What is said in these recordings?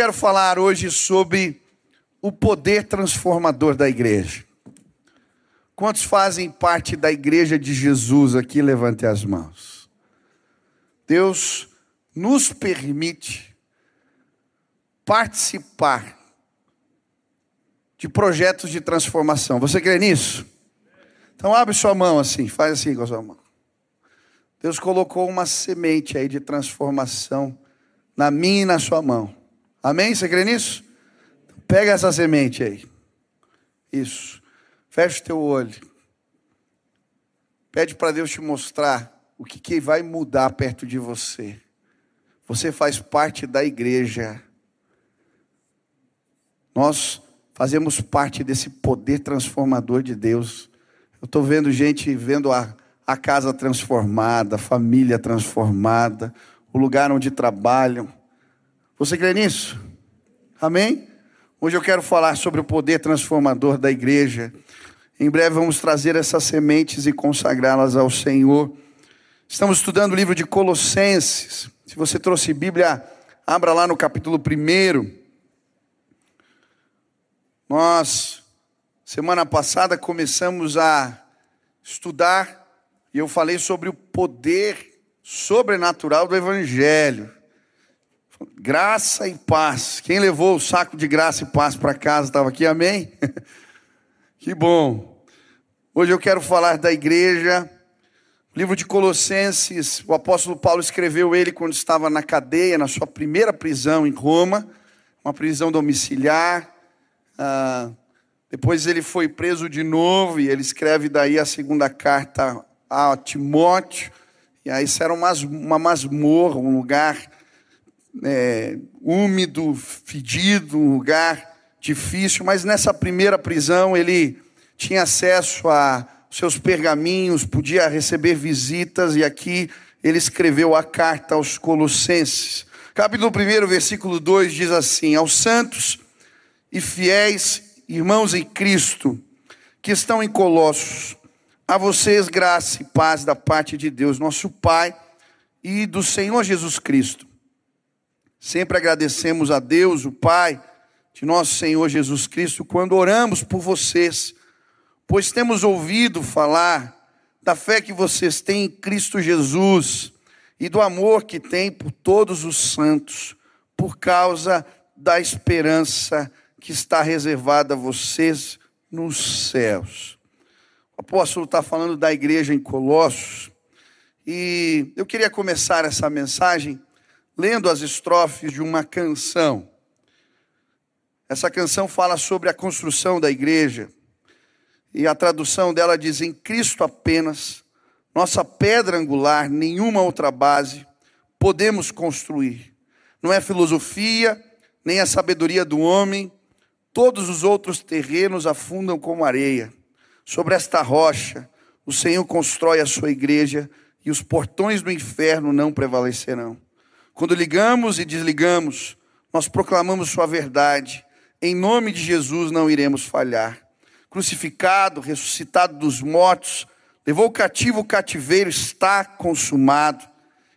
quero falar hoje sobre o poder transformador da igreja. Quantos fazem parte da igreja de Jesus aqui? Levante as mãos. Deus nos permite participar de projetos de transformação. Você crê nisso? Então abre sua mão assim, faz assim com a sua mão. Deus colocou uma semente aí de transformação na minha e na sua mão. Amém? Você crê nisso? Pega essa semente aí. Isso. Fecha o teu olho. Pede para Deus te mostrar o que, que vai mudar perto de você. Você faz parte da igreja. Nós fazemos parte desse poder transformador de Deus. Eu estou vendo gente vendo a, a casa transformada, a família transformada, o lugar onde trabalham. Você crê nisso? Amém? Hoje eu quero falar sobre o poder transformador da igreja. Em breve vamos trazer essas sementes e consagrá-las ao Senhor. Estamos estudando o livro de Colossenses. Se você trouxe Bíblia, abra lá no capítulo 1. Nós, semana passada, começamos a estudar e eu falei sobre o poder sobrenatural do Evangelho. Graça e paz. Quem levou o saco de graça e paz para casa estava aqui, amém? que bom. Hoje eu quero falar da igreja o livro de Colossenses, o apóstolo Paulo escreveu ele quando estava na cadeia, na sua primeira prisão em Roma, uma prisão domiciliar. Ah, depois ele foi preso de novo e ele escreve daí a segunda carta a Timóteo. E aí isso era uma, uma masmorra, um lugar é, úmido, fedido, um lugar difícil. Mas nessa primeira prisão ele tinha acesso a seus pergaminhos, podia receber visitas, e aqui ele escreveu a carta aos Colossenses. Capítulo 1, versículo 2 diz assim: Aos santos e fiéis irmãos em Cristo, que estão em Colossos, a vocês graça e paz da parte de Deus, nosso Pai, e do Senhor Jesus Cristo. Sempre agradecemos a Deus, o Pai de nosso Senhor Jesus Cristo, quando oramos por vocês pois temos ouvido falar da fé que vocês têm em Cristo Jesus e do amor que têm por todos os santos, por causa da esperança que está reservada a vocês nos céus. O apóstolo está falando da igreja em Colossos, e eu queria começar essa mensagem lendo as estrofes de uma canção. Essa canção fala sobre a construção da igreja. E a tradução dela diz: em Cristo apenas, nossa pedra angular, nenhuma outra base, podemos construir. Não é filosofia, nem a sabedoria do homem, todos os outros terrenos afundam como areia. Sobre esta rocha, o Senhor constrói a sua igreja e os portões do inferno não prevalecerão. Quando ligamos e desligamos, nós proclamamos Sua verdade. Em nome de Jesus não iremos falhar crucificado, ressuscitado dos mortos, levou cativo o cativeiro, está consumado.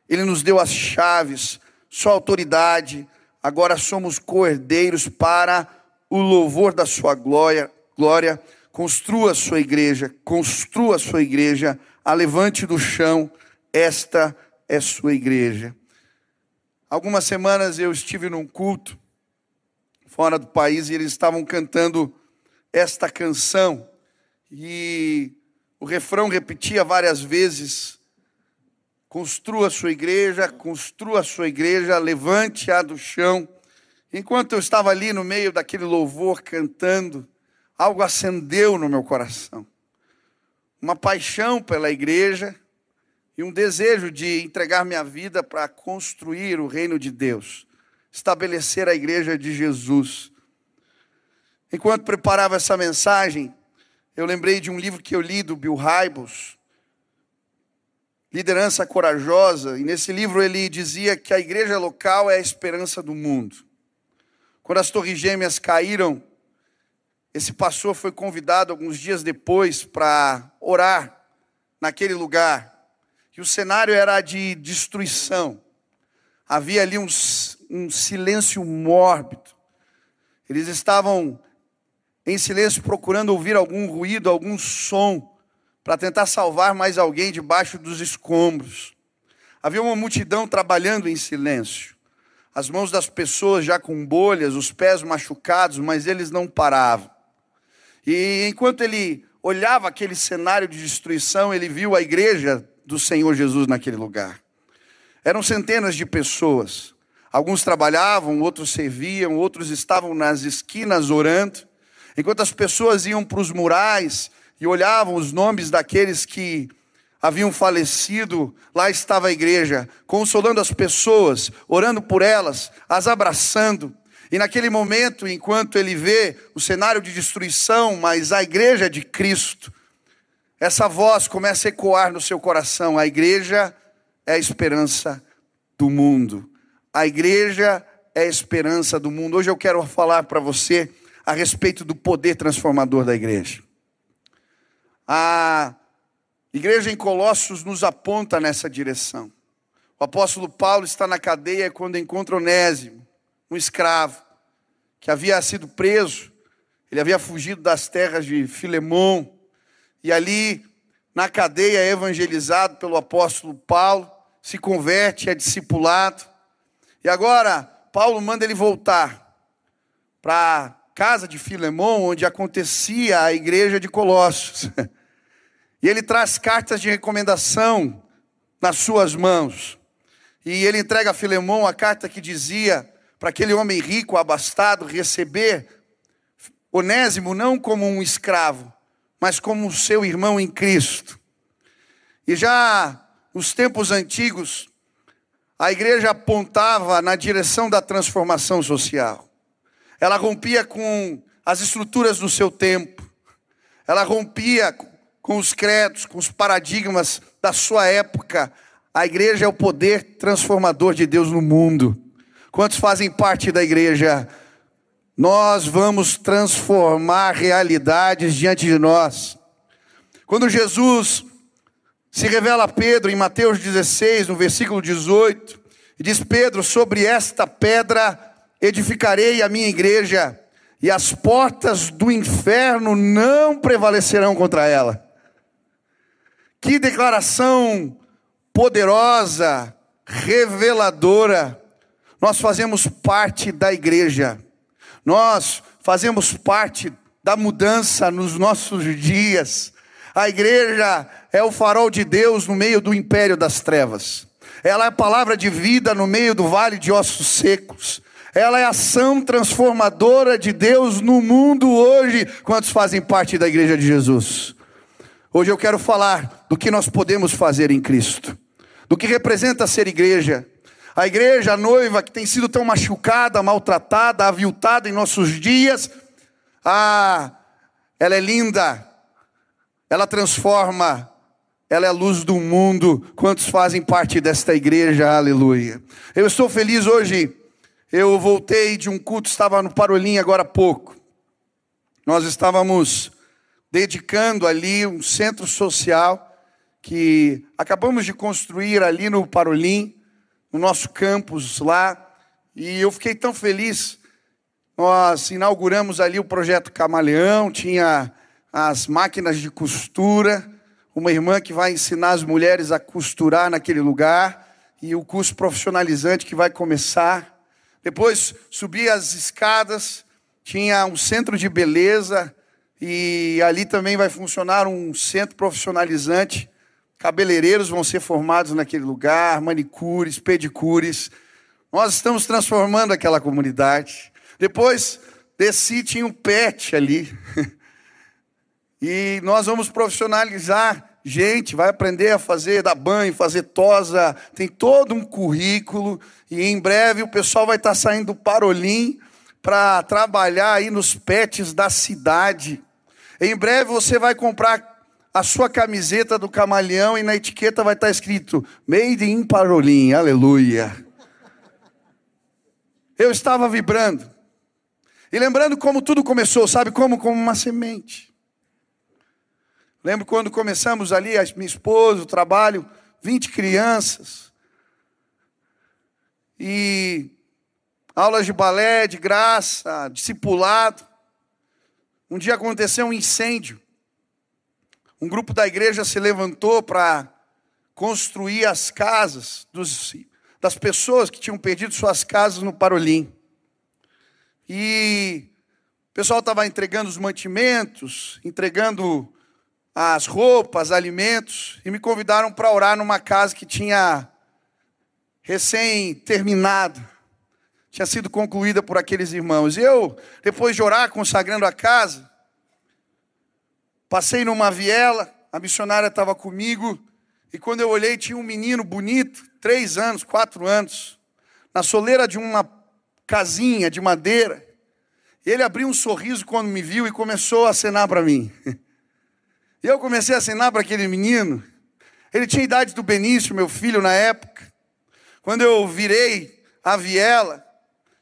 Ele nos deu as chaves, sua autoridade. Agora somos cordeiros para o louvor da sua glória. Glória, construa a sua igreja, construa a sua igreja, a levante do chão. Esta é sua igreja. Algumas semanas eu estive num culto fora do país e eles estavam cantando esta canção e o refrão repetia várias vezes: construa a sua igreja, construa a sua igreja, levante-a do chão. Enquanto eu estava ali no meio daquele louvor cantando, algo acendeu no meu coração. Uma paixão pela igreja e um desejo de entregar minha vida para construir o reino de Deus, estabelecer a igreja de Jesus. Enquanto preparava essa mensagem, eu lembrei de um livro que eu li do Bill Hybels, Liderança Corajosa, e nesse livro ele dizia que a igreja local é a esperança do mundo. Quando as Torres Gêmeas caíram, esse pastor foi convidado alguns dias depois para orar naquele lugar. E o cenário era de destruição. Havia ali um, um silêncio mórbido. Eles estavam em silêncio procurando ouvir algum ruído, algum som, para tentar salvar mais alguém debaixo dos escombros. Havia uma multidão trabalhando em silêncio. As mãos das pessoas já com bolhas, os pés machucados, mas eles não paravam. E enquanto ele olhava aquele cenário de destruição, ele viu a igreja do Senhor Jesus naquele lugar. Eram centenas de pessoas. Alguns trabalhavam, outros serviam, outros estavam nas esquinas orando. Enquanto as pessoas iam para os murais e olhavam os nomes daqueles que haviam falecido, lá estava a igreja, consolando as pessoas, orando por elas, as abraçando. E naquele momento, enquanto ele vê o cenário de destruição, mas a igreja de Cristo, essa voz começa a ecoar no seu coração: a igreja é a esperança do mundo. A igreja é a esperança do mundo. Hoje eu quero falar para você a respeito do poder transformador da igreja. A igreja em Colossos nos aponta nessa direção. O apóstolo Paulo está na cadeia quando encontra Onésimo, um escravo, que havia sido preso, ele havia fugido das terras de Filemão, e ali, na cadeia, é evangelizado pelo apóstolo Paulo, se converte, é discipulado, e agora Paulo manda ele voltar para a casa de Filemão, onde acontecia a igreja de Colossos. E ele traz cartas de recomendação nas suas mãos. E ele entrega a Filemão a carta que dizia para aquele homem rico, abastado, receber Onésimo não como um escravo, mas como seu irmão em Cristo. E já nos tempos antigos, a igreja apontava na direção da transformação social. Ela rompia com as estruturas do seu tempo. Ela rompia com os credos, com os paradigmas da sua época. A igreja é o poder transformador de Deus no mundo. Quantos fazem parte da igreja? Nós vamos transformar realidades diante de nós. Quando Jesus se revela a Pedro em Mateus 16, no versículo 18, e diz: Pedro, sobre esta pedra edificarei a minha igreja, e as portas do inferno não prevalecerão contra ela. Que declaração poderosa, reveladora. Nós fazemos parte da igreja, nós fazemos parte da mudança nos nossos dias. A igreja é o farol de Deus no meio do império das trevas. Ela é a palavra de vida no meio do vale de ossos secos. Ela é a ação transformadora de Deus no mundo hoje. Quantos fazem parte da igreja de Jesus? Hoje eu quero falar do que nós podemos fazer em Cristo, do que representa ser igreja. A igreja, a noiva que tem sido tão machucada, maltratada, aviltada em nossos dias, ah, ela é linda, ela transforma, ela é a luz do mundo. Quantos fazem parte desta igreja? Aleluia. Eu estou feliz hoje. Eu voltei de um culto, estava no Parolim agora há pouco. Nós estávamos dedicando ali um centro social que acabamos de construir ali no Parolim, no nosso campus lá. E eu fiquei tão feliz. Nós inauguramos ali o projeto Camaleão, tinha as máquinas de costura, uma irmã que vai ensinar as mulheres a costurar naquele lugar, e o curso profissionalizante que vai começar. Depois subi as escadas, tinha um centro de beleza, e ali também vai funcionar um centro profissionalizante. Cabeleireiros vão ser formados naquele lugar, manicures, pedicures. Nós estamos transformando aquela comunidade. Depois desci, tinha um pet ali. E nós vamos profissionalizar gente, vai aprender a fazer dar banho, fazer tosa, tem todo um currículo. E em breve o pessoal vai estar saindo do Parolim para trabalhar aí nos pets da cidade. Em breve você vai comprar a sua camiseta do camaleão e na etiqueta vai estar escrito Made in Parolim, aleluia. Eu estava vibrando. E lembrando como tudo começou, sabe como? Como uma semente. Lembro quando começamos ali, a minha esposa, o trabalho, 20 crianças. E aulas de balé, de graça, discipulado. Um dia aconteceu um incêndio. Um grupo da igreja se levantou para construir as casas dos, das pessoas que tinham perdido suas casas no Parolim. E o pessoal estava entregando os mantimentos, entregando as roupas, alimentos, e me convidaram para orar numa casa que tinha recém terminado, tinha sido concluída por aqueles irmãos. E eu, depois de orar, consagrando a casa, passei numa viela, a missionária estava comigo, e quando eu olhei, tinha um menino bonito, três anos, quatro anos, na soleira de uma casinha de madeira. Ele abriu um sorriso quando me viu e começou a acenar para mim. E eu comecei a acenar para aquele menino. Ele tinha a idade do Benício, meu filho, na época. Quando eu virei a viela,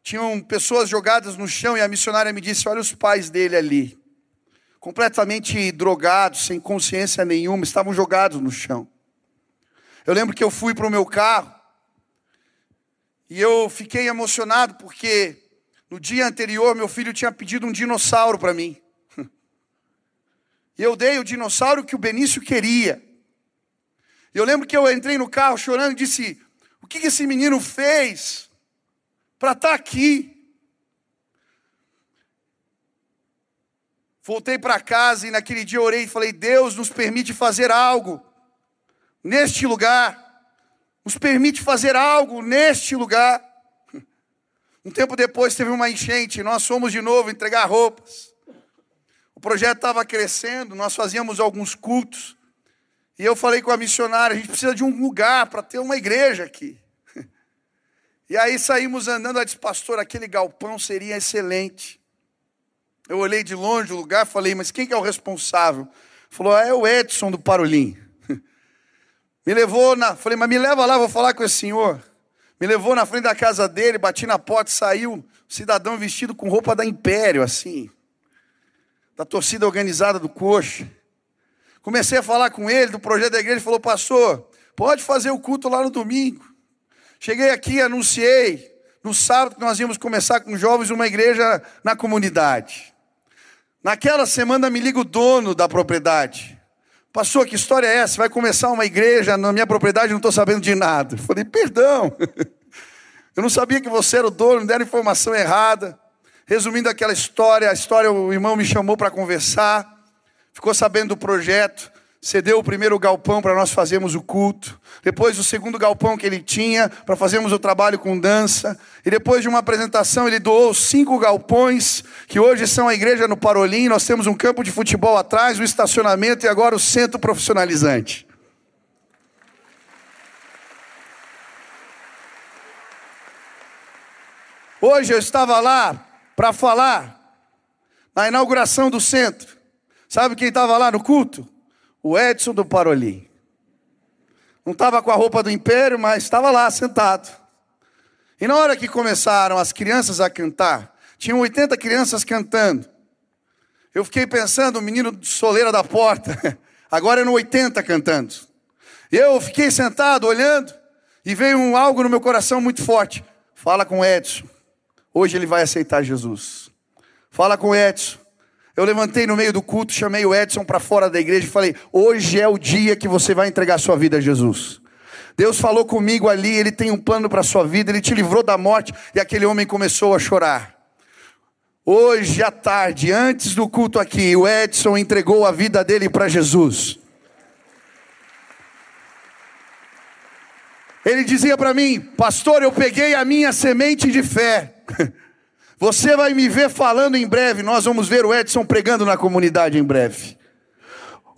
tinham pessoas jogadas no chão e a missionária me disse: Olha os pais dele ali, completamente drogados, sem consciência nenhuma, estavam jogados no chão. Eu lembro que eu fui para o meu carro e eu fiquei emocionado porque no dia anterior meu filho tinha pedido um dinossauro para mim. E eu dei o dinossauro que o Benício queria. E eu lembro que eu entrei no carro chorando e disse: O que esse menino fez para estar tá aqui? Voltei para casa e naquele dia orei e falei: Deus nos permite fazer algo neste lugar, nos permite fazer algo neste lugar. Um tempo depois teve uma enchente, nós fomos de novo entregar roupas. O projeto estava crescendo, nós fazíamos alguns cultos. E eu falei com a missionária: a gente precisa de um lugar para ter uma igreja aqui. E aí saímos andando, ela disse, pastor, aquele galpão seria excelente. Eu olhei de longe o lugar, falei, mas quem que é o responsável? Falou, ah, é o Edson do Parolim. Me levou na. Falei, mas me leva lá, vou falar com esse senhor. Me levou na frente da casa dele, bati na porta, saiu um cidadão vestido com roupa da Império, assim, da torcida organizada do Coxa. Comecei a falar com ele do projeto da igreja, ele falou, pastor, pode fazer o culto lá no domingo. Cheguei aqui, anunciei, no sábado que nós íamos começar com jovens uma igreja na comunidade. Naquela semana me liga o dono da propriedade. Pastor, que história é essa? Vai começar uma igreja na minha propriedade, não estou sabendo de nada. Eu falei, perdão. Eu não sabia que você era o dono, me deram informação errada. Resumindo aquela história, a história o irmão me chamou para conversar, ficou sabendo do projeto cedeu o primeiro galpão para nós fazermos o culto, depois o segundo galpão que ele tinha para fazermos o trabalho com dança, e depois de uma apresentação ele doou cinco galpões, que hoje são a igreja no Parolim, nós temos um campo de futebol atrás, o um estacionamento e agora o centro profissionalizante. Hoje eu estava lá para falar na inauguração do centro. Sabe quem estava lá no culto? O Edson do Parolim. Não estava com a roupa do império, mas estava lá sentado. E na hora que começaram as crianças a cantar, tinham 80 crianças cantando. Eu fiquei pensando, o menino soleira da porta, agora é no 80 cantando. Eu fiquei sentado olhando e veio um algo no meu coração muito forte. Fala com Edson. Hoje ele vai aceitar Jesus. Fala com Edson. Eu levantei no meio do culto, chamei o Edson para fora da igreja e falei: Hoje é o dia que você vai entregar sua vida a Jesus. Deus falou comigo ali, Ele tem um plano para a sua vida, Ele te livrou da morte, e aquele homem começou a chorar. Hoje à tarde, antes do culto aqui, o Edson entregou a vida dele para Jesus. Ele dizia para mim, pastor, eu peguei a minha semente de fé. Você vai me ver falando em breve. Nós vamos ver o Edson pregando na comunidade em breve.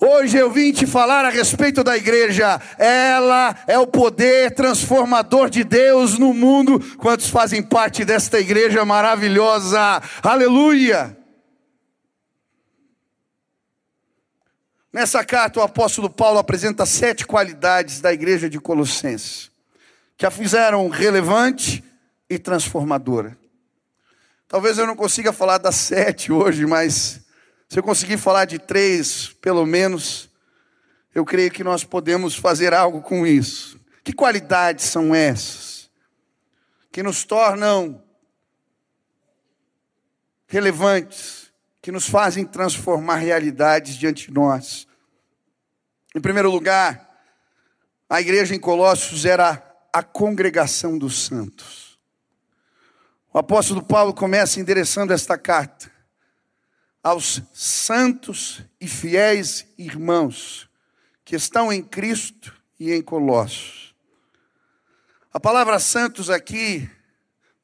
Hoje eu vim te falar a respeito da igreja. Ela é o poder transformador de Deus no mundo. Quantos fazem parte desta igreja maravilhosa? Aleluia! Nessa carta, o apóstolo Paulo apresenta sete qualidades da igreja de Colossenses, que a fizeram relevante e transformadora. Talvez eu não consiga falar das sete hoje, mas se eu conseguir falar de três, pelo menos, eu creio que nós podemos fazer algo com isso. Que qualidades são essas? Que nos tornam relevantes que nos fazem transformar realidades diante de nós. Em primeiro lugar, a igreja em Colossos era a congregação dos santos. O apóstolo Paulo começa endereçando esta carta aos santos e fiéis irmãos que estão em Cristo e em Colossos. A palavra santos aqui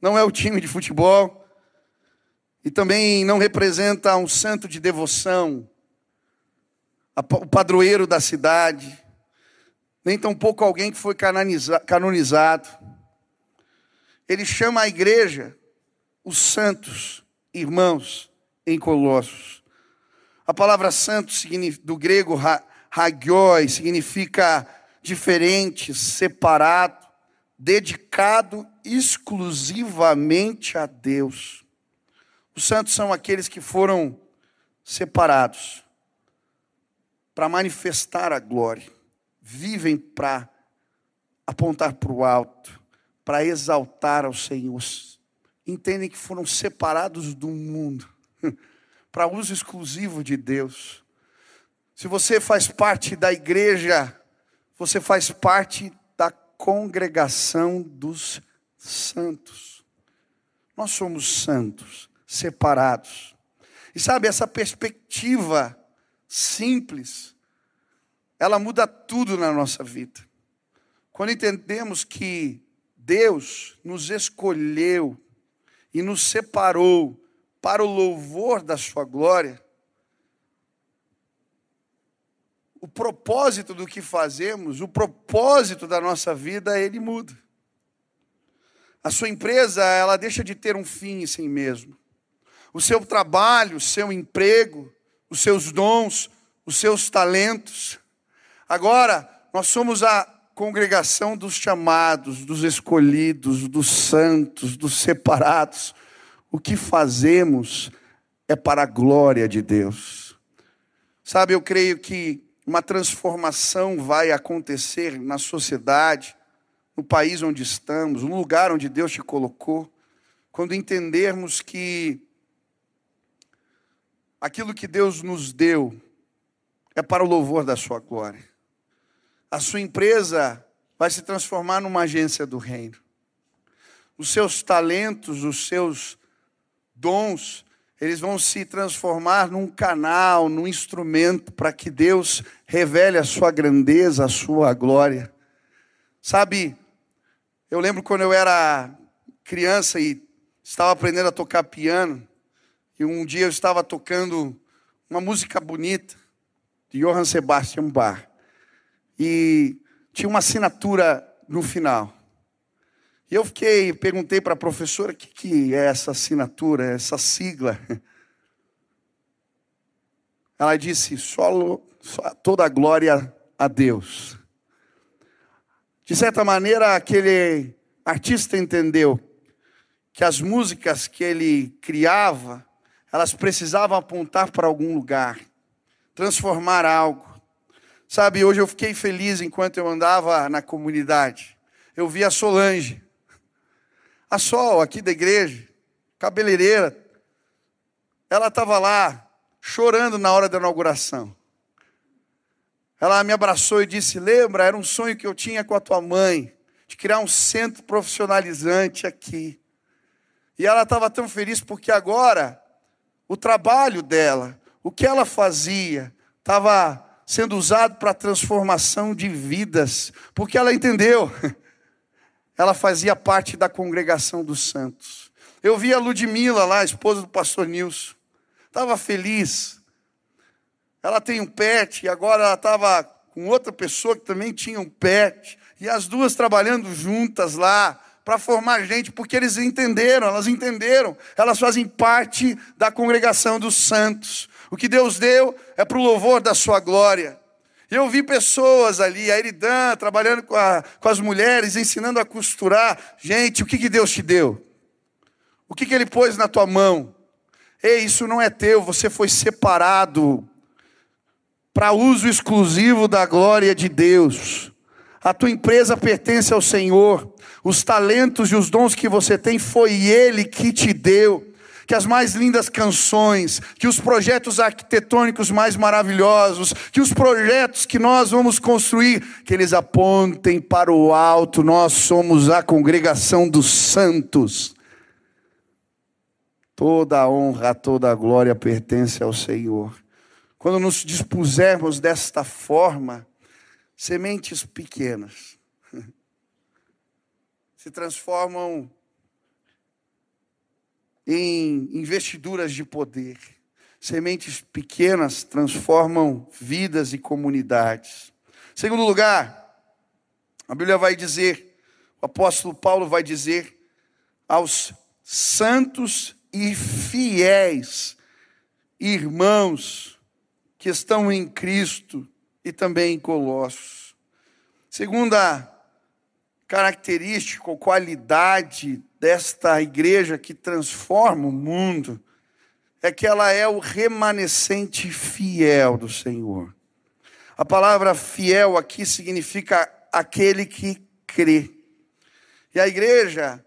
não é o time de futebol e também não representa um santo de devoção, o padroeiro da cidade, nem tampouco alguém que foi canonizado. Ele chama a igreja os santos irmãos em Colossos. A palavra santo do grego hagioi significa diferente, separado, dedicado exclusivamente a Deus. Os santos são aqueles que foram separados para manifestar a glória, vivem para apontar para o alto, para exaltar ao Senhor. Entendem que foram separados do mundo, para uso exclusivo de Deus. Se você faz parte da igreja, você faz parte da congregação dos santos. Nós somos santos, separados. E sabe, essa perspectiva simples, ela muda tudo na nossa vida. Quando entendemos que Deus nos escolheu e nos separou para o louvor da Sua glória, o propósito do que fazemos, o propósito da nossa vida, ele muda. A sua empresa, ela deixa de ter um fim em si mesmo. O seu trabalho, o seu emprego, os seus dons, os seus talentos. Agora, nós somos a congregação dos chamados, dos escolhidos, dos santos, dos separados. O que fazemos é para a glória de Deus. Sabe, eu creio que uma transformação vai acontecer na sociedade, no país onde estamos, no lugar onde Deus te colocou, quando entendermos que aquilo que Deus nos deu é para o louvor da Sua glória. A sua empresa vai se transformar numa agência do reino. Os seus talentos, os seus dons eles vão se transformar num canal, num instrumento para que Deus revele a sua grandeza, a sua glória. Sabe, eu lembro quando eu era criança e estava aprendendo a tocar piano, e um dia eu estava tocando uma música bonita de Johann Sebastian Bach. E tinha uma assinatura no final. E eu fiquei, perguntei para a professora o que, que é essa assinatura, essa sigla. Ela disse: solo, toda a glória a Deus. De certa maneira, aquele artista entendeu que as músicas que ele criava, elas precisavam apontar para algum lugar, transformar algo. Sabe, hoje eu fiquei feliz enquanto eu andava na comunidade. Eu vi a Solange a Sol, aqui da igreja, cabeleireira, ela estava lá chorando na hora da inauguração. Ela me abraçou e disse: Lembra, era um sonho que eu tinha com a tua mãe, de criar um centro profissionalizante aqui. E ela estava tão feliz porque agora o trabalho dela, o que ela fazia, estava sendo usado para transformação de vidas, porque ela entendeu ela fazia parte da congregação dos santos. Eu vi a Ludmila lá, a esposa do pastor Nilson. Estava feliz. Ela tem um pet e agora ela estava com outra pessoa que também tinha um pet. E as duas trabalhando juntas lá para formar gente, porque eles entenderam, elas entenderam, elas fazem parte da congregação dos santos. O que Deus deu é para o louvor da sua glória. Eu vi pessoas ali, a Eridan, trabalhando com, a, com as mulheres, ensinando a costurar. Gente, o que, que Deus te deu? O que, que Ele pôs na tua mão? Ei, isso não é teu, você foi separado para uso exclusivo da glória de Deus. A tua empresa pertence ao Senhor. Os talentos e os dons que você tem foi Ele que te deu. Que as mais lindas canções, que os projetos arquitetônicos mais maravilhosos, que os projetos que nós vamos construir, que eles apontem para o alto. Nós somos a congregação dos santos. Toda a honra, toda a glória pertence ao Senhor. Quando nos dispusermos desta forma, sementes pequenas se transformam em investiduras de poder. Sementes pequenas transformam vidas e comunidades. Segundo lugar, a Bíblia vai dizer, o apóstolo Paulo vai dizer aos santos e fiéis irmãos que estão em Cristo e também em Colossos. Segunda característica ou qualidade desta igreja que transforma o mundo é que ela é o remanescente fiel do Senhor. A palavra fiel aqui significa aquele que crê. E a igreja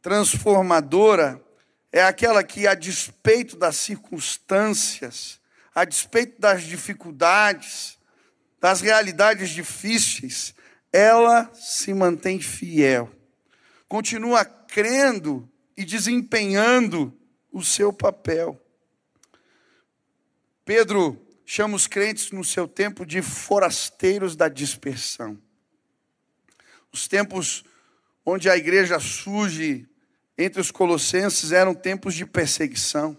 transformadora é aquela que, a despeito das circunstâncias, a despeito das dificuldades, das realidades difíceis, ela se mantém fiel, continua crendo e desempenhando o seu papel. Pedro chama os crentes no seu tempo de forasteiros da dispersão. Os tempos onde a igreja surge entre os colossenses eram tempos de perseguição.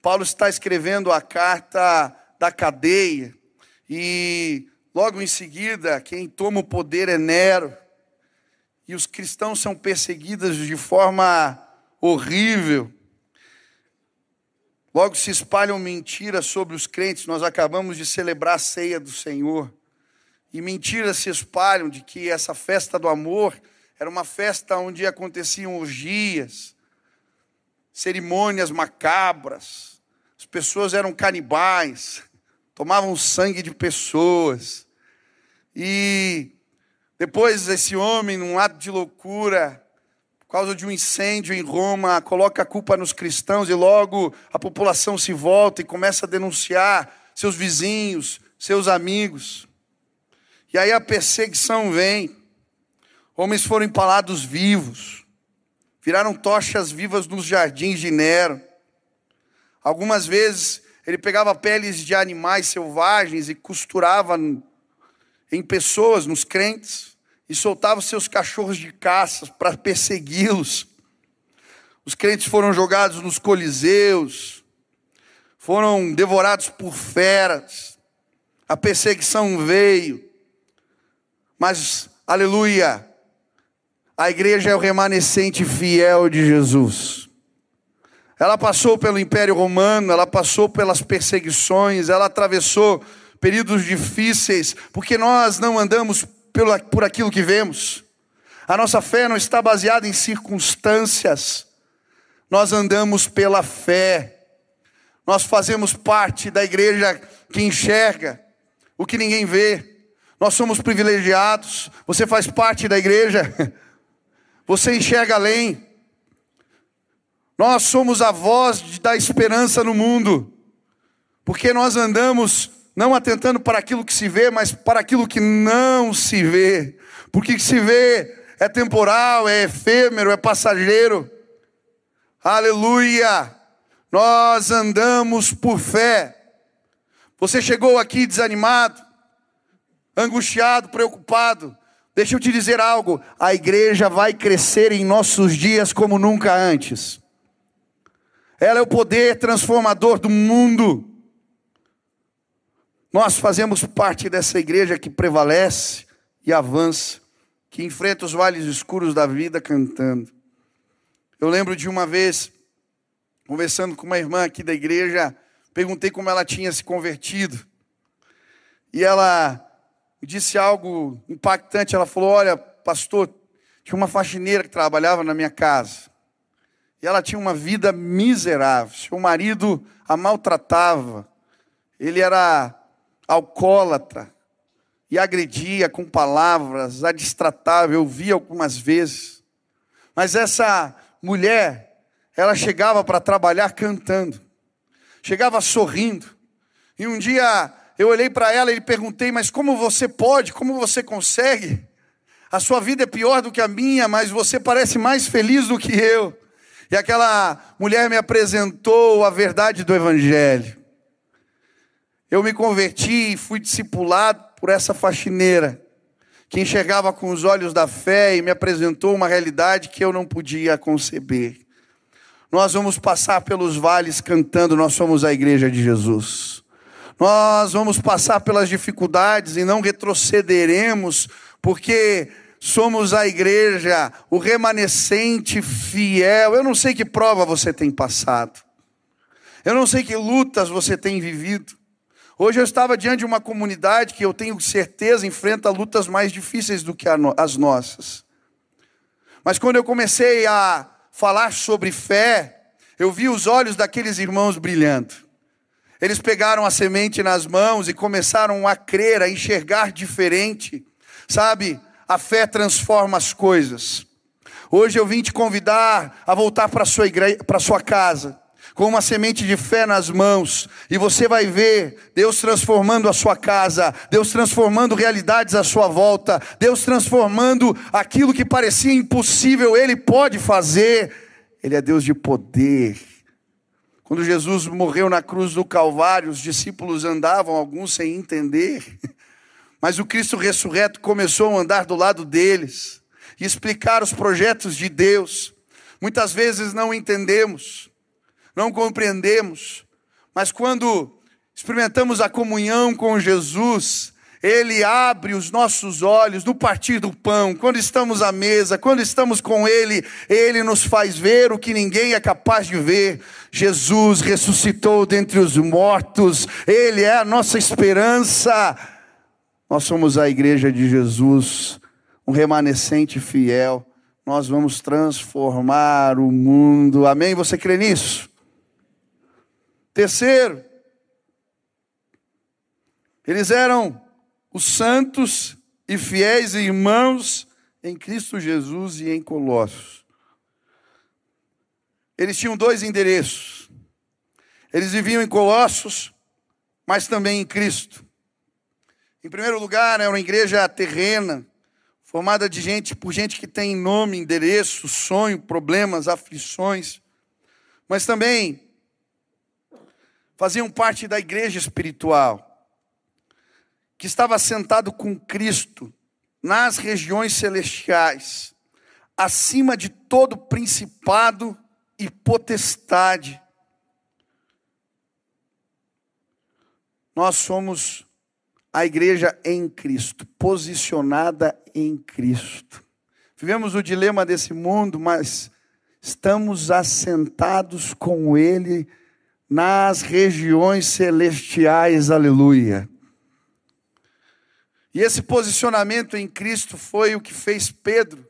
Paulo está escrevendo a carta da cadeia e Logo em seguida, quem toma o poder é Nero. E os cristãos são perseguidos de forma horrível. Logo se espalham mentiras sobre os crentes. Nós acabamos de celebrar a ceia do Senhor. E mentiras se espalham de que essa festa do amor era uma festa onde aconteciam orgias, cerimônias macabras. As pessoas eram canibais tomavam sangue de pessoas. E depois esse homem, num ato de loucura, por causa de um incêndio em Roma, coloca a culpa nos cristãos e logo a população se volta e começa a denunciar seus vizinhos, seus amigos. E aí a perseguição vem. Homens foram empalados vivos, viraram tochas vivas nos jardins de Nero. Algumas vezes ele pegava peles de animais selvagens e costurava em pessoas, nos crentes, e soltava seus cachorros de caça para persegui-los. Os crentes foram jogados nos coliseus, foram devorados por feras, a perseguição veio, mas, aleluia, a igreja é o remanescente fiel de Jesus. Ela passou pelo Império Romano, ela passou pelas perseguições, ela atravessou períodos difíceis, porque nós não andamos por aquilo que vemos. A nossa fé não está baseada em circunstâncias. Nós andamos pela fé. Nós fazemos parte da igreja que enxerga o que ninguém vê. Nós somos privilegiados. Você faz parte da igreja. Você enxerga além. Nós somos a voz da esperança no mundo, porque nós andamos não atentando para aquilo que se vê, mas para aquilo que não se vê. Porque que se vê é temporal, é efêmero, é passageiro. Aleluia! Nós andamos por fé. Você chegou aqui desanimado, angustiado, preocupado. Deixa eu te dizer algo: a igreja vai crescer em nossos dias como nunca antes. Ela é o poder transformador do mundo. Nós fazemos parte dessa igreja que prevalece e avança, que enfrenta os vales escuros da vida cantando. Eu lembro de uma vez, conversando com uma irmã aqui da igreja, perguntei como ela tinha se convertido. E ela disse algo impactante. Ela falou: Olha, pastor, tinha uma faxineira que trabalhava na minha casa. E ela tinha uma vida miserável. Seu marido a maltratava. Ele era alcoólatra e agredia com palavras, a distratava. Eu vi algumas vezes. Mas essa mulher, ela chegava para trabalhar cantando, chegava sorrindo. E um dia eu olhei para ela e perguntei: Mas como você pode? Como você consegue? A sua vida é pior do que a minha, mas você parece mais feliz do que eu. E aquela mulher me apresentou a verdade do Evangelho. Eu me converti e fui discipulado por essa faxineira, que enxergava com os olhos da fé e me apresentou uma realidade que eu não podia conceber. Nós vamos passar pelos vales cantando, nós somos a igreja de Jesus. Nós vamos passar pelas dificuldades e não retrocederemos, porque somos a igreja, o remanescente fiel. Eu não sei que prova você tem passado, eu não sei que lutas você tem vivido. Hoje eu estava diante de uma comunidade que eu tenho certeza enfrenta lutas mais difíceis do que as nossas. Mas quando eu comecei a falar sobre fé, eu vi os olhos daqueles irmãos brilhando. Eles pegaram a semente nas mãos e começaram a crer, a enxergar diferente. Sabe, a fé transforma as coisas. Hoje eu vim te convidar a voltar para sua igreja, para sua casa, com uma semente de fé nas mãos, e você vai ver Deus transformando a sua casa, Deus transformando realidades à sua volta, Deus transformando aquilo que parecia impossível, Ele pode fazer. Ele é Deus de poder. Quando Jesus morreu na cruz do Calvário, os discípulos andavam, alguns sem entender, mas o Cristo ressurreto começou a andar do lado deles e explicar os projetos de Deus. Muitas vezes não entendemos, não compreendemos, mas quando experimentamos a comunhão com Jesus, Ele abre os nossos olhos no partir do pão, quando estamos à mesa, quando estamos com Ele, Ele nos faz ver o que ninguém é capaz de ver. Jesus ressuscitou dentre os mortos, Ele é a nossa esperança. Nós somos a igreja de Jesus, um remanescente fiel. Nós vamos transformar o mundo. Amém? Você crê nisso? Terceiro, eles eram os santos e fiéis irmãos em Cristo Jesus e em Colossos. Eles tinham dois endereços. Eles viviam em Colossos, mas também em Cristo. Em primeiro lugar, era uma igreja terrena, formada de gente por gente que tem nome, endereço, sonho, problemas, aflições, mas também faziam parte da igreja espiritual, que estava sentado com Cristo nas regiões celestiais, acima de todo principado e potestade. Nós somos a igreja em Cristo, posicionada em Cristo. Vivemos o dilema desse mundo, mas estamos assentados com Ele nas regiões celestiais, aleluia. E esse posicionamento em Cristo foi o que fez Pedro,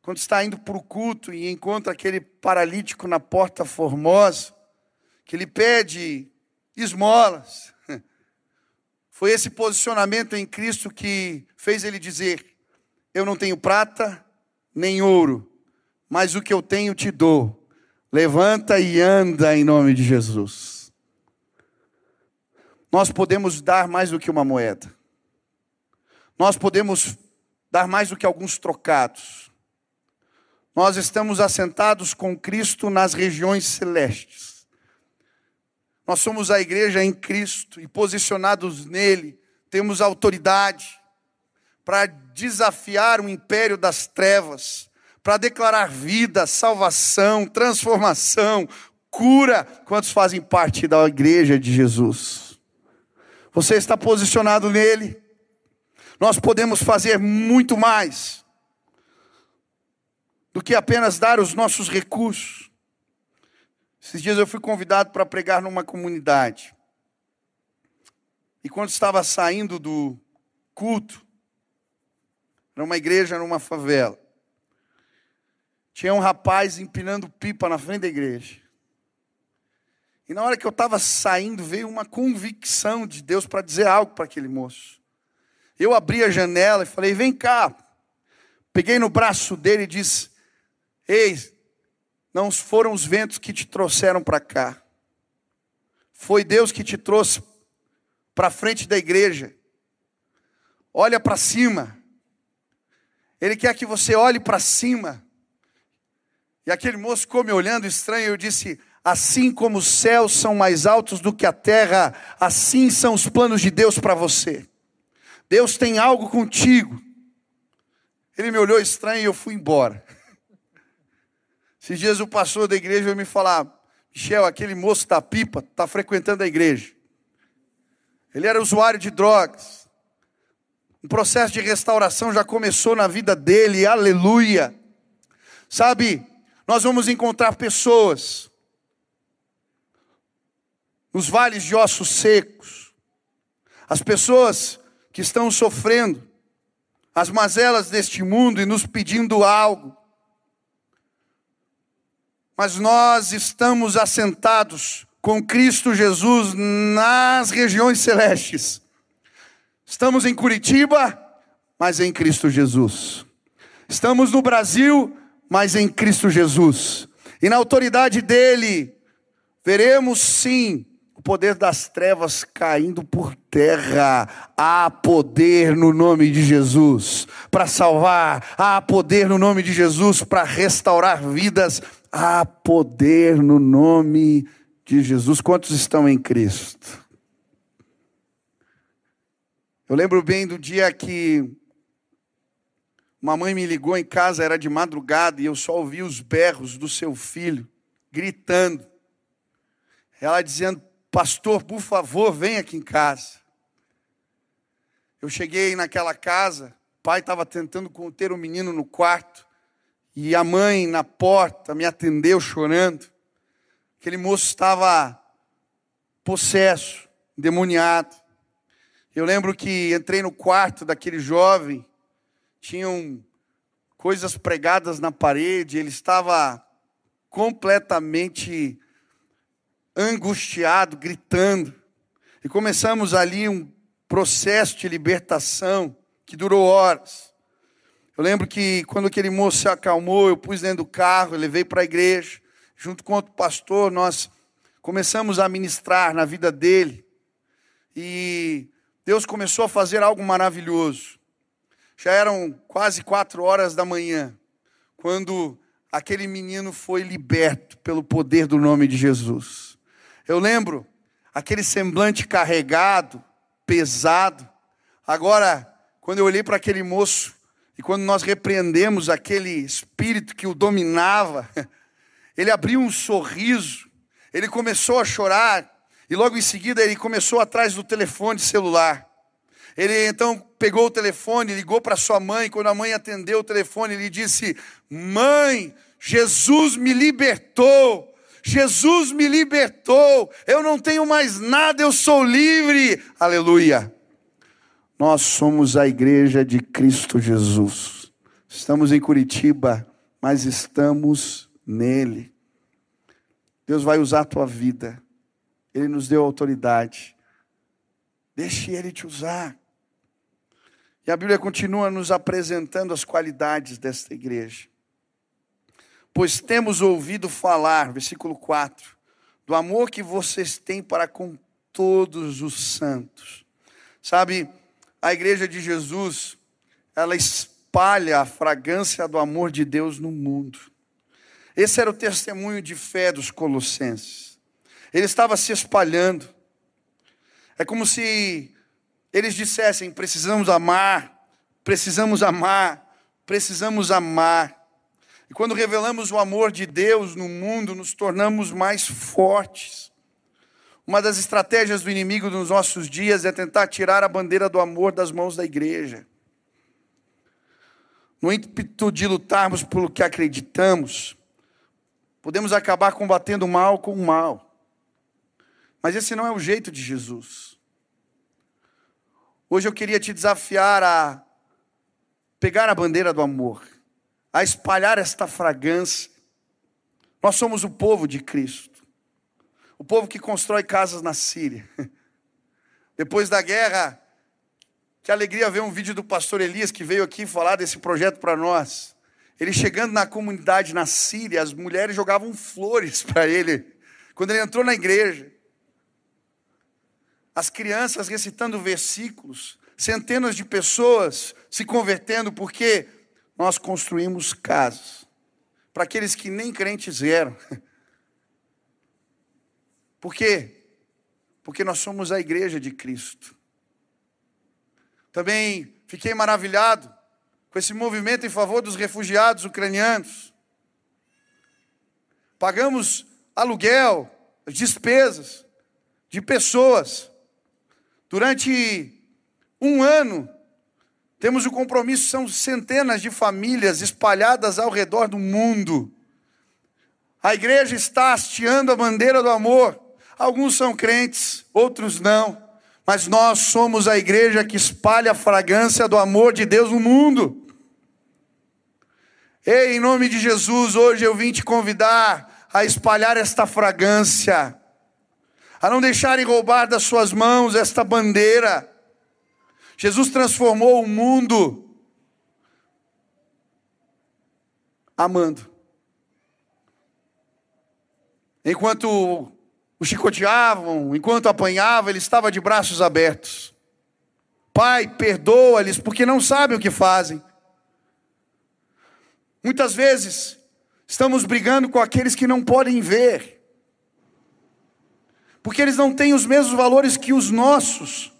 quando está indo para o culto e encontra aquele paralítico na porta formosa, que ele pede esmolas. Foi esse posicionamento em Cristo que fez ele dizer: Eu não tenho prata nem ouro, mas o que eu tenho te dou Levanta e anda em nome de Jesus. Nós podemos dar mais do que uma moeda. Nós podemos dar mais do que alguns trocados. Nós estamos assentados com Cristo nas regiões celestes. Nós somos a igreja em Cristo e posicionados nele, temos autoridade para desafiar o império das trevas, para declarar vida, salvação, transformação, cura. Quantos fazem parte da igreja de Jesus? Você está posicionado nele. Nós podemos fazer muito mais do que apenas dar os nossos recursos. Esses dias eu fui convidado para pregar numa comunidade. E quando estava saindo do culto, era uma igreja numa favela tinha um rapaz empinando pipa na frente da igreja. E na hora que eu estava saindo, veio uma convicção de Deus para dizer algo para aquele moço. Eu abri a janela e falei: Vem cá. Peguei no braço dele e disse: Ei, não foram os ventos que te trouxeram para cá. Foi Deus que te trouxe para frente da igreja. Olha para cima. Ele quer que você olhe para cima. E aquele moço ficou me olhando estranho. Eu disse: Assim como os céus são mais altos do que a terra, assim são os planos de Deus para você. Deus tem algo contigo. Ele me olhou estranho e eu fui embora. Esses dias o pastor da igreja veio me falar: Michel, aquele moço da pipa está frequentando a igreja. Ele era usuário de drogas. Um processo de restauração já começou na vida dele, aleluia. Sabe, nós vamos encontrar pessoas nos vales de ossos secos, as pessoas que estão sofrendo as mazelas deste mundo e nos pedindo algo. Mas nós estamos assentados com Cristo Jesus nas regiões celestes. Estamos em Curitiba, mas em Cristo Jesus. Estamos no Brasil, mas em Cristo Jesus. E na autoridade dele, veremos sim poder das trevas caindo por terra. Há poder no nome de Jesus para salvar, há poder no nome de Jesus para restaurar vidas, há poder no nome de Jesus. Quantos estão em Cristo? Eu lembro bem do dia que uma mãe me ligou em casa, era de madrugada, e eu só ouvi os berros do seu filho gritando. Ela dizendo: Pastor, por favor, vem aqui em casa. Eu cheguei naquela casa, o pai estava tentando conter o menino no quarto, e a mãe na porta me atendeu chorando. Aquele moço estava possesso, demoniado. Eu lembro que entrei no quarto daquele jovem, tinham coisas pregadas na parede, ele estava completamente angustiado, gritando. E começamos ali um processo de libertação que durou horas. Eu lembro que quando aquele moço se acalmou, eu pus dentro do carro, eu levei para a igreja, junto com outro pastor, nós começamos a ministrar na vida dele. E Deus começou a fazer algo maravilhoso. Já eram quase quatro horas da manhã, quando aquele menino foi liberto pelo poder do nome de Jesus. Eu lembro aquele semblante carregado, pesado. Agora, quando eu olhei para aquele moço e quando nós repreendemos aquele espírito que o dominava, ele abriu um sorriso, ele começou a chorar e logo em seguida ele começou atrás do telefone celular. Ele então pegou o telefone, ligou para sua mãe. Quando a mãe atendeu o telefone, ele disse: Mãe, Jesus me libertou. Jesus me libertou, eu não tenho mais nada, eu sou livre. Aleluia. Nós somos a igreja de Cristo Jesus. Estamos em Curitiba, mas estamos nele. Deus vai usar a tua vida. Ele nos deu autoridade. Deixe ele te usar. E a Bíblia continua nos apresentando as qualidades desta igreja pois temos ouvido falar, versículo 4, do amor que vocês têm para com todos os santos. Sabe, a igreja de Jesus, ela espalha a fragrância do amor de Deus no mundo. Esse era o testemunho de fé dos colossenses. Ele estava se espalhando. É como se eles dissessem: precisamos amar, precisamos amar, precisamos amar. E quando revelamos o amor de Deus no mundo, nos tornamos mais fortes. Uma das estratégias do inimigo nos nossos dias é tentar tirar a bandeira do amor das mãos da igreja. No ímpeto de lutarmos pelo que acreditamos, podemos acabar combatendo o mal com o mal. Mas esse não é o jeito de Jesus. Hoje eu queria te desafiar a pegar a bandeira do amor a espalhar esta fragrância. Nós somos o povo de Cristo, o povo que constrói casas na Síria. Depois da guerra, que alegria ver um vídeo do pastor Elias que veio aqui falar desse projeto para nós. Ele chegando na comunidade na Síria, as mulheres jogavam flores para ele. Quando ele entrou na igreja, as crianças recitando versículos, centenas de pessoas se convertendo, porque nós construímos casas para aqueles que nem crentes eram. Por quê? Porque nós somos a igreja de Cristo. Também fiquei maravilhado com esse movimento em favor dos refugiados ucranianos. Pagamos aluguel, despesas de pessoas. Durante um ano, temos o compromisso, são centenas de famílias espalhadas ao redor do mundo. A igreja está hasteando a bandeira do amor. Alguns são crentes, outros não. Mas nós somos a igreja que espalha a fragrância do amor de Deus no mundo. Ei, em nome de Jesus, hoje eu vim te convidar a espalhar esta fragrância, a não deixarem roubar das suas mãos esta bandeira Jesus transformou o mundo amando. Enquanto o chicoteavam, enquanto apanhava, ele estava de braços abertos. Pai, perdoa-lhes, porque não sabem o que fazem. Muitas vezes, estamos brigando com aqueles que não podem ver, porque eles não têm os mesmos valores que os nossos.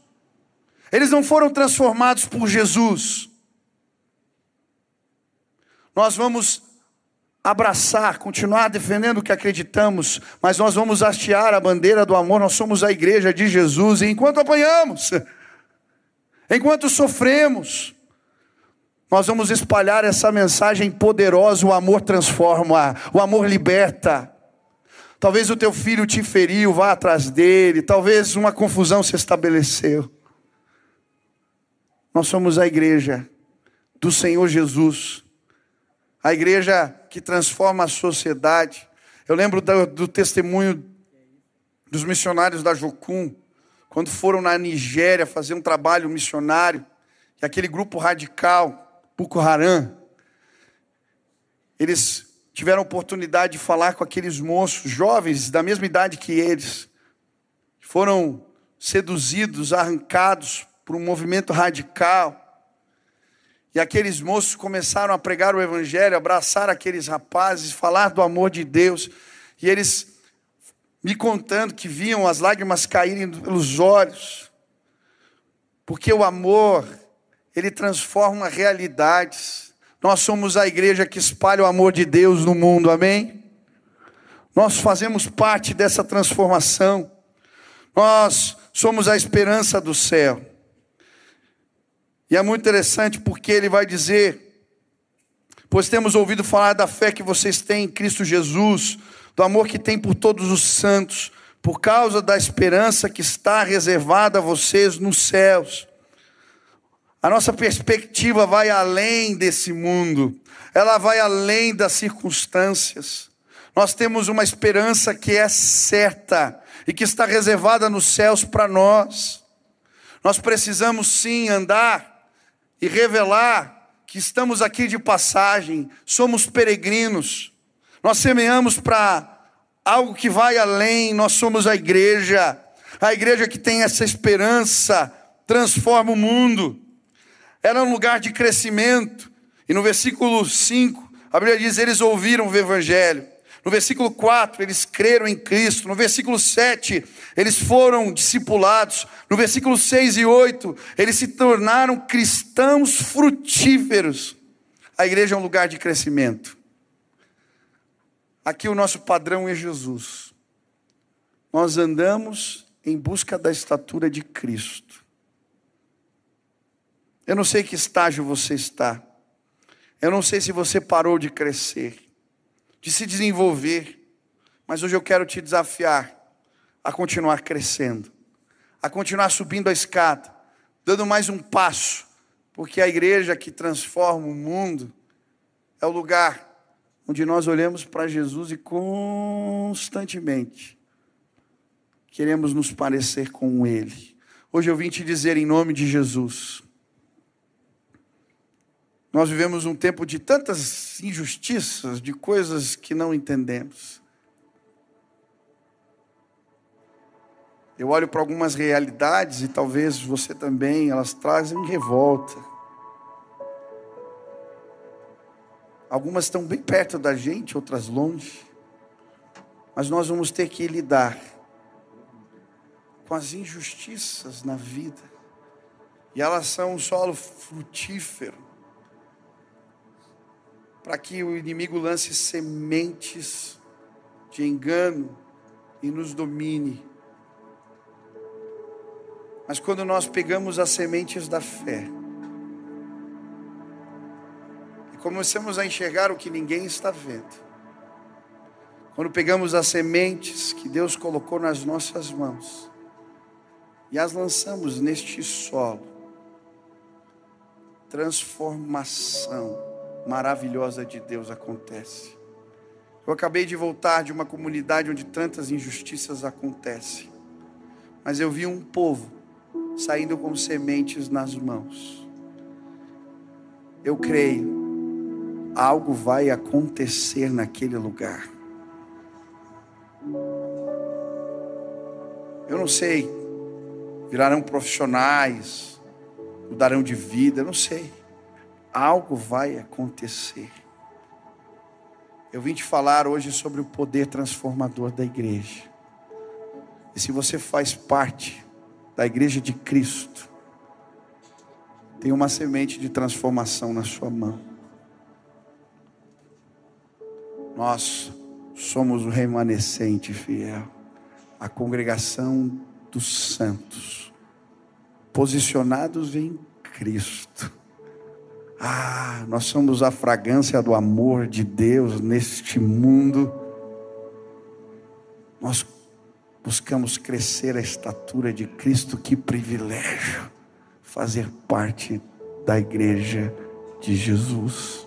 Eles não foram transformados por Jesus. Nós vamos abraçar, continuar defendendo o que acreditamos, mas nós vamos hastear a bandeira do amor, nós somos a igreja de Jesus, e enquanto apanhamos, enquanto sofremos, nós vamos espalhar essa mensagem poderosa: o amor transforma, o amor liberta. Talvez o teu filho te feriu, vá atrás dele, talvez uma confusão se estabeleceu. Nós somos a igreja do Senhor Jesus, a igreja que transforma a sociedade. Eu lembro do, do testemunho dos missionários da Jocum, quando foram na Nigéria fazer um trabalho missionário, e aquele grupo radical, Boko Haram, eles tiveram oportunidade de falar com aqueles moços jovens da mesma idade que eles, foram seduzidos, arrancados por um movimento radical. E aqueles moços começaram a pregar o Evangelho, abraçar aqueles rapazes, falar do amor de Deus. E eles me contando que viam as lágrimas caírem pelos olhos, porque o amor, ele transforma realidades. Nós somos a igreja que espalha o amor de Deus no mundo, amém? Nós fazemos parte dessa transformação. Nós somos a esperança do céu. E é muito interessante porque ele vai dizer: Pois temos ouvido falar da fé que vocês têm em Cristo Jesus, do amor que tem por todos os santos, por causa da esperança que está reservada a vocês nos céus. A nossa perspectiva vai além desse mundo, ela vai além das circunstâncias. Nós temos uma esperança que é certa e que está reservada nos céus para nós. Nós precisamos sim andar e revelar que estamos aqui de passagem, somos peregrinos, nós semeamos para algo que vai além, nós somos a igreja, a igreja que tem essa esperança, transforma o mundo, era um lugar de crescimento, e no versículo 5, a Bíblia diz: eles ouviram o Evangelho. No versículo 4, eles creram em Cristo. No versículo 7, eles foram discipulados. No versículo 6 e 8, eles se tornaram cristãos frutíferos. A igreja é um lugar de crescimento. Aqui o nosso padrão é Jesus. Nós andamos em busca da estatura de Cristo. Eu não sei que estágio você está. Eu não sei se você parou de crescer de se desenvolver. Mas hoje eu quero te desafiar a continuar crescendo, a continuar subindo a escada, dando mais um passo, porque a igreja que transforma o mundo é o lugar onde nós olhamos para Jesus e constantemente queremos nos parecer com Ele. Hoje eu vim te dizer em nome de Jesus: Nós vivemos um tempo de tantas injustiças, de coisas que não entendemos. Eu olho para algumas realidades e talvez você também, elas trazem revolta. Algumas estão bem perto da gente, outras longe. Mas nós vamos ter que lidar com as injustiças na vida. E elas são um solo frutífero para que o inimigo lance sementes de engano e nos domine. Mas quando nós pegamos as sementes da fé e começamos a enxergar o que ninguém está vendo, quando pegamos as sementes que Deus colocou nas nossas mãos e as lançamos neste solo, transformação maravilhosa de Deus acontece. Eu acabei de voltar de uma comunidade onde tantas injustiças acontecem, mas eu vi um povo saindo com sementes nas mãos. Eu creio, algo vai acontecer naquele lugar. Eu não sei, virarão profissionais, mudarão de vida, eu não sei. Algo vai acontecer. Eu vim te falar hoje sobre o poder transformador da igreja. E se você faz parte da igreja de Cristo, tem uma semente de transformação na sua mão. Nós somos o remanescente fiel, a congregação dos santos, posicionados em Cristo. Ah, nós somos a fragrância do amor de Deus neste mundo. Nós buscamos crescer a estatura de Cristo, que privilégio fazer parte da igreja de Jesus.